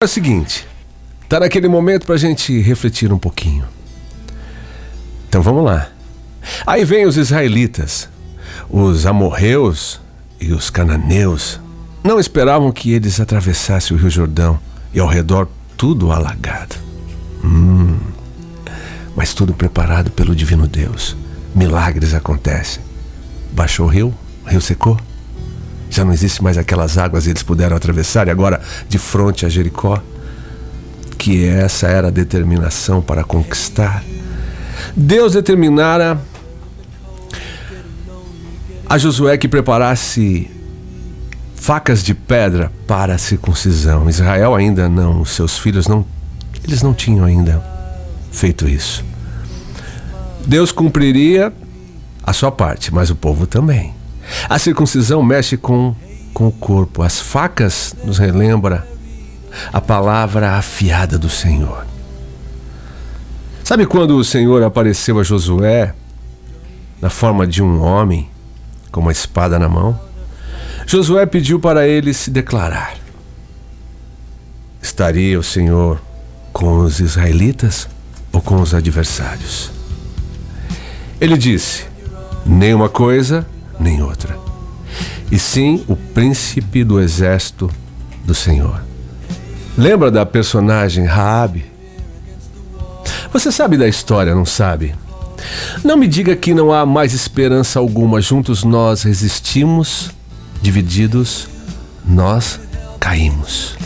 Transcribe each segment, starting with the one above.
É o seguinte, tá naquele momento pra gente refletir um pouquinho. Então vamos lá. Aí vem os israelitas, os amorreus e os cananeus. Não esperavam que eles atravessassem o Rio Jordão e ao redor tudo alagado. Hum, mas tudo preparado pelo divino Deus. Milagres acontecem. Baixou o rio, o rio secou. Já não existe mais aquelas águas e eles puderam atravessar, e agora de frente a Jericó, que essa era a determinação para conquistar. Deus determinara a Josué que preparasse facas de pedra para a circuncisão. Israel ainda não, seus filhos não, eles não tinham ainda feito isso. Deus cumpriria a sua parte, mas o povo também. A circuncisão mexe com, com o corpo. As facas nos relembra a palavra afiada do Senhor. Sabe quando o Senhor apareceu a Josué na forma de um homem com uma espada na mão? Josué pediu para ele se declarar. Estaria o Senhor com os israelitas ou com os adversários? Ele disse: nem uma coisa nem outra, e sim o príncipe do exército do Senhor. Lembra da personagem Raabe? Você sabe da história, não sabe? Não me diga que não há mais esperança alguma. Juntos nós resistimos, divididos nós caímos.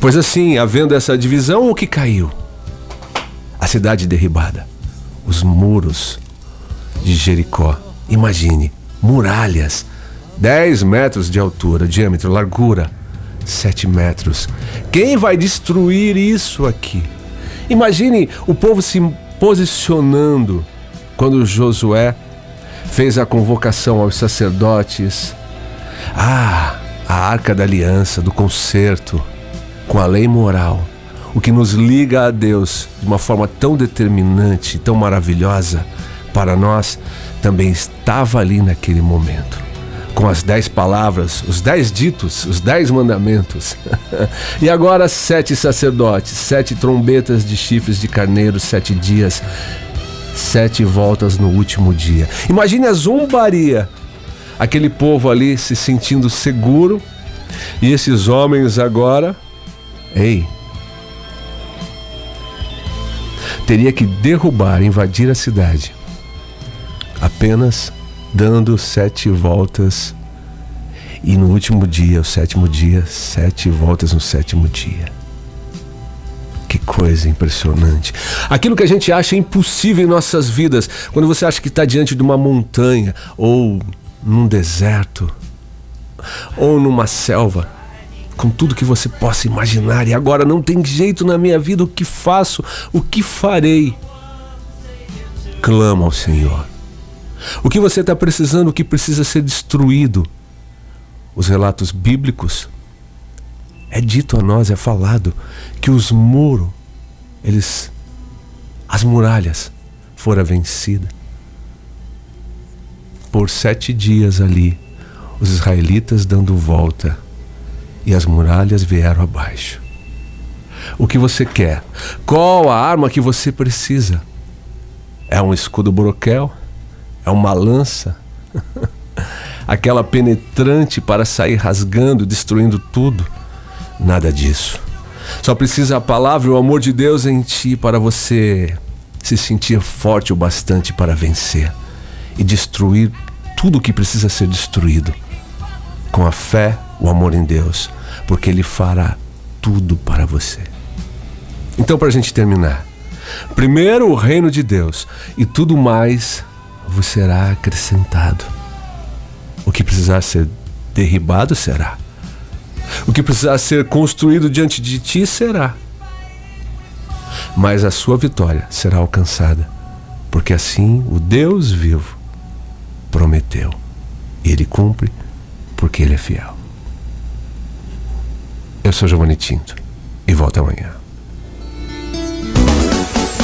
Pois assim, havendo essa divisão, o que caiu? A cidade derribada, os muros de Jericó. Imagine, muralhas, 10 metros de altura, diâmetro, largura, 7 metros. Quem vai destruir isso aqui? Imagine o povo se posicionando quando Josué fez a convocação aos sacerdotes. Ah, a arca da aliança, do concerto, com a lei moral, o que nos liga a Deus de uma forma tão determinante, tão maravilhosa para nós também estava ali naquele momento. Com as dez palavras, os dez ditos, os dez mandamentos. e agora sete sacerdotes, sete trombetas de chifres de carneiro, sete dias, sete voltas no último dia. Imagine a zombaria. Aquele povo ali se sentindo seguro e esses homens agora, ei, teria que derrubar, invadir a cidade apenas dando sete voltas e no último dia, o sétimo dia, sete voltas no sétimo dia. Que coisa impressionante. Aquilo que a gente acha impossível em nossas vidas, quando você acha que está diante de uma montanha, ou num deserto, ou numa selva, com tudo que você possa imaginar, e agora não tem jeito na minha vida, o que faço, o que farei? Clama ao Senhor o que você está precisando, o que precisa ser destruído? Os relatos bíblicos é dito a nós, é falado que os muros, eles, as muralhas, foram vencidas. Por sete dias ali, os israelitas dando volta e as muralhas vieram abaixo. O que você quer? Qual a arma que você precisa? É um escudo broquel? É uma lança, aquela penetrante para sair rasgando, destruindo tudo. Nada disso. Só precisa a palavra e o amor de Deus em ti para você se sentir forte o bastante para vencer e destruir tudo o que precisa ser destruído. Com a fé, o amor em Deus, porque Ele fará tudo para você. Então, para a gente terminar, primeiro o reino de Deus e tudo mais vos será acrescentado. O que precisar ser derribado será. O que precisar ser construído diante de ti será. Mas a sua vitória será alcançada, porque assim o Deus vivo prometeu. E ele cumpre, porque ele é fiel. Eu sou Giovanni Tinto e volto amanhã.